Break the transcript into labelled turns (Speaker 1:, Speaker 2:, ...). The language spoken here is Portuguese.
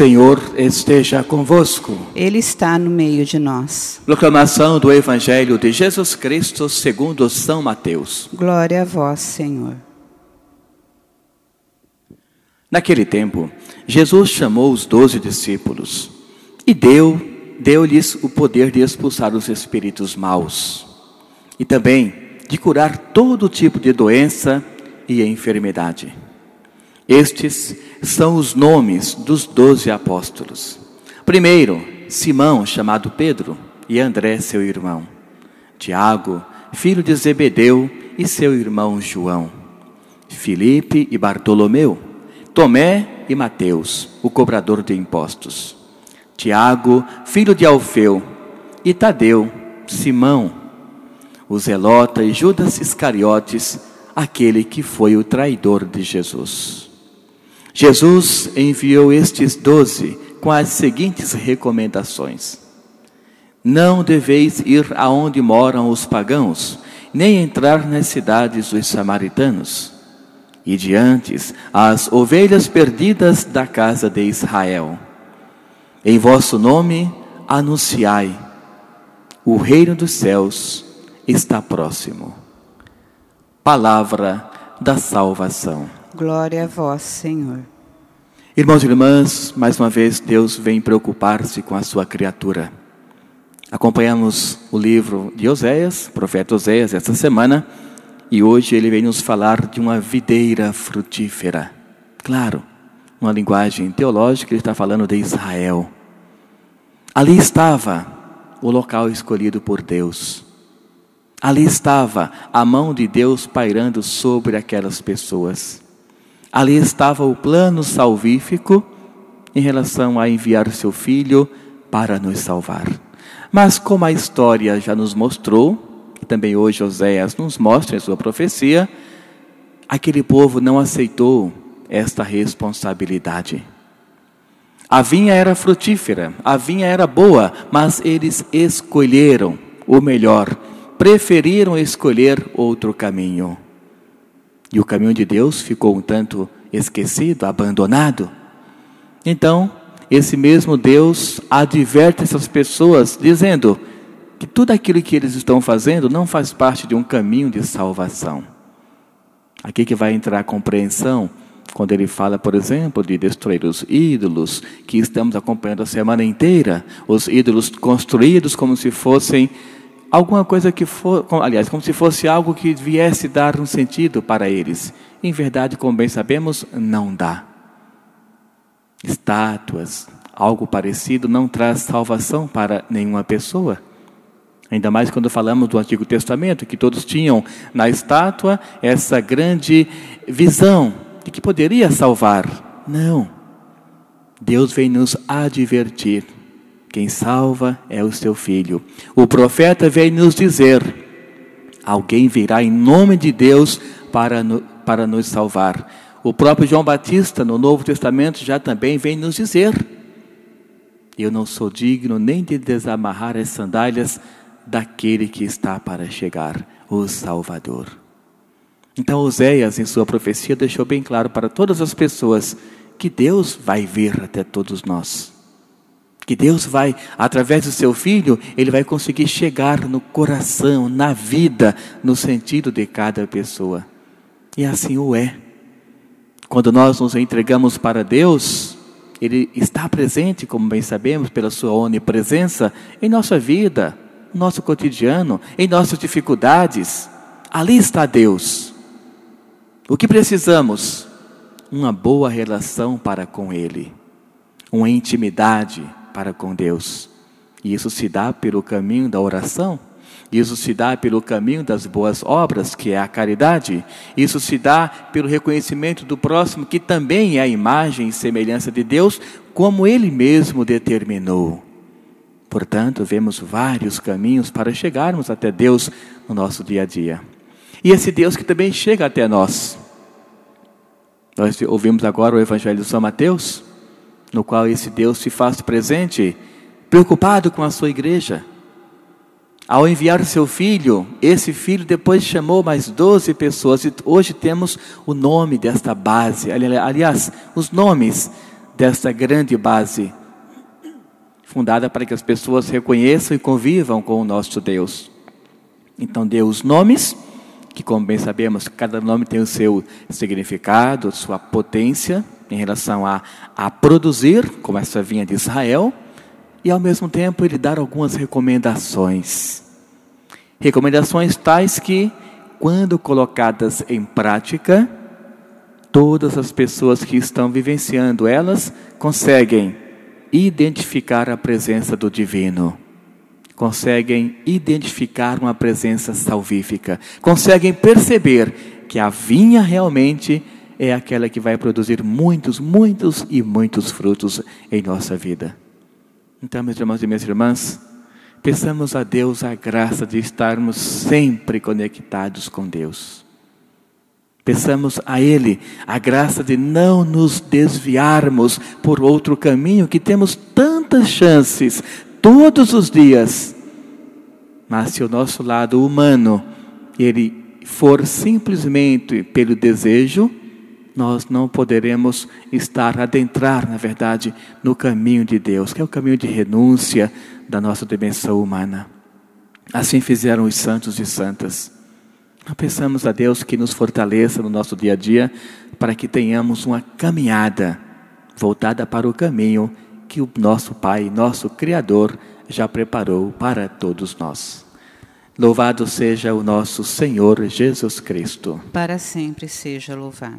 Speaker 1: Senhor esteja convosco.
Speaker 2: Ele está no meio de nós.
Speaker 1: Proclamação do Evangelho de Jesus Cristo segundo São Mateus.
Speaker 2: Glória a vós, Senhor.
Speaker 1: Naquele tempo, Jesus chamou os doze discípulos e deu deu-lhes o poder de expulsar os espíritos maus e também de curar todo tipo de doença e enfermidade. Estes são os nomes dos doze apóstolos. Primeiro, Simão, chamado Pedro, e André, seu irmão. Tiago, filho de Zebedeu, e seu irmão João. Filipe e Bartolomeu. Tomé e Mateus, o cobrador de impostos. Tiago, filho de Alfeu. E Tadeu, Simão, o Zelota e Judas Iscariotes, aquele que foi o traidor de Jesus. Jesus enviou estes doze com as seguintes recomendações: Não deveis ir aonde moram os pagãos, nem entrar nas cidades dos samaritanos. E diante as ovelhas perdidas da casa de Israel. Em vosso nome anunciai: o reino dos céus está próximo. Palavra da salvação.
Speaker 2: Glória a vós, Senhor.
Speaker 1: Irmãos e irmãs, mais uma vez Deus vem preocupar-se com a sua criatura. Acompanhamos o livro de Oséias, profeta Oséias, esta semana, e hoje ele vem nos falar de uma videira frutífera. Claro, uma linguagem teológica, ele está falando de Israel. Ali estava o local escolhido por Deus. Ali estava a mão de Deus pairando sobre aquelas pessoas. Ali estava o plano salvífico em relação a enviar o seu filho para nos salvar. Mas como a história já nos mostrou, e também hoje Oséias nos mostra em sua profecia, aquele povo não aceitou esta responsabilidade. A vinha era frutífera, a vinha era boa, mas eles escolheram o melhor, preferiram escolher outro caminho. E o caminho de Deus ficou um tanto esquecido, abandonado. Então, esse mesmo Deus adverte essas pessoas, dizendo que tudo aquilo que eles estão fazendo não faz parte de um caminho de salvação. Aqui que vai entrar a compreensão, quando ele fala, por exemplo, de destruir os ídolos, que estamos acompanhando a semana inteira, os ídolos construídos como se fossem alguma coisa que for, aliás, como se fosse algo que viesse dar um sentido para eles. Em verdade, como bem sabemos, não dá. Estátuas, algo parecido, não traz salvação para nenhuma pessoa. Ainda mais quando falamos do Antigo Testamento, que todos tinham na estátua essa grande visão de que poderia salvar. Não. Deus vem nos advertir quem salva é o seu filho. O profeta veio nos dizer: alguém virá em nome de Deus para, no, para nos salvar. O próprio João Batista, no Novo Testamento, já também vem nos dizer: Eu não sou digno nem de desamarrar as sandálias daquele que está para chegar, o Salvador. Então, Oséias, em sua profecia, deixou bem claro para todas as pessoas que Deus vai vir até todos nós que Deus vai, através do seu filho, ele vai conseguir chegar no coração, na vida, no sentido de cada pessoa. E assim o é. Quando nós nos entregamos para Deus, ele está presente, como bem sabemos, pela sua onipresença em nossa vida, no nosso cotidiano, em nossas dificuldades. Ali está Deus. O que precisamos? Uma boa relação para com Ele, uma intimidade, para com Deus. E isso se dá pelo caminho da oração, isso se dá pelo caminho das boas obras, que é a caridade. Isso se dá pelo reconhecimento do próximo, que também é a imagem e semelhança de Deus, como ele mesmo determinou. Portanto, vemos vários caminhos para chegarmos até Deus no nosso dia a dia. E esse Deus que também chega até nós. Nós ouvimos agora o Evangelho de São Mateus no qual esse Deus se faz presente, preocupado com a sua igreja. Ao enviar seu filho, esse filho depois chamou mais doze pessoas, e hoje temos o nome desta base, aliás, os nomes dessa grande base, fundada para que as pessoas reconheçam e convivam com o nosso Deus. Então, deu os nomes, que, como bem sabemos, cada nome tem o seu significado, sua potência em relação a, a produzir, como essa vinha de Israel, e ao mesmo tempo ele dar algumas recomendações. Recomendações tais que, quando colocadas em prática, todas as pessoas que estão vivenciando elas conseguem identificar a presença do divino, conseguem identificar uma presença salvífica, conseguem perceber que a vinha realmente é aquela que vai produzir muitos, muitos e muitos frutos em nossa vida. Então, meus irmãos e minhas irmãs, peçamos a Deus a graça de estarmos sempre conectados com Deus. Peçamos a Ele a graça de não nos desviarmos por outro caminho, que temos tantas chances todos os dias. Mas se o nosso lado humano ele for simplesmente pelo desejo, nós não poderemos estar, adentrar, na verdade, no caminho de Deus, que é o caminho de renúncia da nossa dimensão humana. Assim fizeram os santos e santas. Pensamos a Deus que nos fortaleça no nosso dia a dia, para que tenhamos uma caminhada voltada para o caminho que o nosso Pai, nosso Criador, já preparou para todos nós. Louvado seja o nosso Senhor Jesus Cristo.
Speaker 2: Para sempre seja louvado.